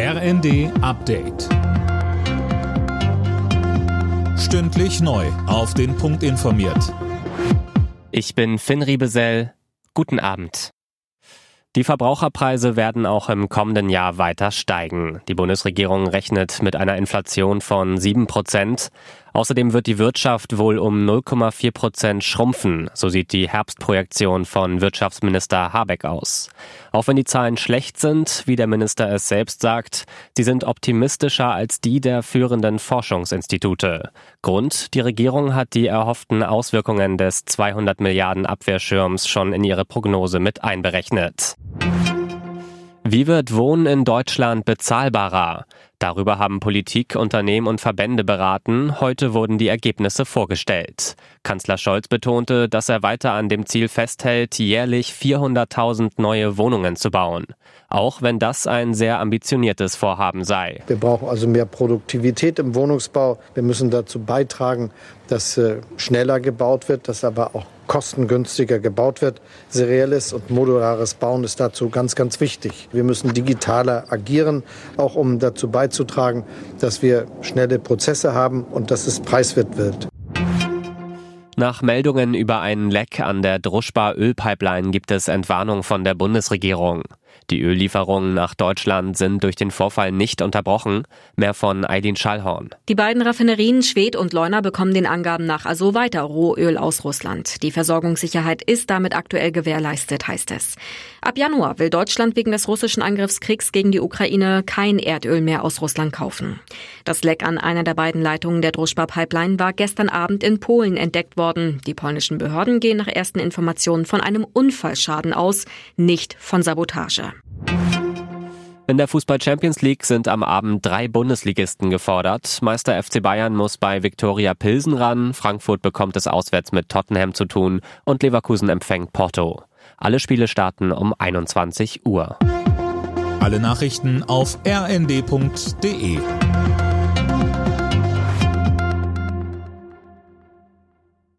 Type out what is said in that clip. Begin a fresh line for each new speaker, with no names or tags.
RND Update. Stündlich neu. Auf den Punkt informiert.
Ich bin Finn Riebesell. Guten Abend. Die Verbraucherpreise werden auch im kommenden Jahr weiter steigen. Die Bundesregierung rechnet mit einer Inflation von 7 Prozent. Außerdem wird die Wirtschaft wohl um 0,4 Prozent schrumpfen, so sieht die Herbstprojektion von Wirtschaftsminister Habeck aus. Auch wenn die Zahlen schlecht sind, wie der Minister es selbst sagt, sie sind optimistischer als die der führenden Forschungsinstitute. Grund, die Regierung hat die erhofften Auswirkungen des 200 Milliarden Abwehrschirms schon in ihre Prognose mit einberechnet. Wie wird Wohnen in Deutschland bezahlbarer? Darüber haben Politik, Unternehmen und Verbände beraten. Heute wurden die Ergebnisse vorgestellt. Kanzler Scholz betonte, dass er weiter an dem Ziel festhält, jährlich 400.000 neue Wohnungen zu bauen. Auch wenn das ein sehr ambitioniertes Vorhaben sei.
Wir brauchen also mehr Produktivität im Wohnungsbau. Wir müssen dazu beitragen, dass äh, schneller gebaut wird, dass aber auch kostengünstiger gebaut wird. Serielles und modulares Bauen ist dazu ganz, ganz wichtig. Wir müssen digitaler agieren, auch um dazu beizutragen, dass wir schnelle Prozesse haben und dass es preiswert wird.
Nach Meldungen über einen Leck an der Druschba-Ölpipeline gibt es Entwarnung von der Bundesregierung. Die Öllieferungen nach Deutschland sind durch den Vorfall nicht unterbrochen. Mehr von Aidin Schallhorn.
Die beiden Raffinerien Schwedt und Leuna bekommen den Angaben nach also weiter Rohöl aus Russland. Die Versorgungssicherheit ist damit aktuell gewährleistet, heißt es. Ab Januar will Deutschland wegen des russischen Angriffskriegs gegen die Ukraine kein Erdöl mehr aus Russland kaufen. Das Leck an einer der beiden Leitungen der Druschba-Pipeline war gestern Abend in Polen entdeckt worden. Die polnischen Behörden gehen nach ersten Informationen von einem Unfallschaden aus, nicht von Sabotage.
In der Fußball Champions League sind am Abend drei Bundesligisten gefordert. Meister FC Bayern muss bei Viktoria Pilsen ran, Frankfurt bekommt es auswärts mit Tottenham zu tun und Leverkusen empfängt Porto. Alle Spiele starten um 21 Uhr.
Alle Nachrichten auf rnd.de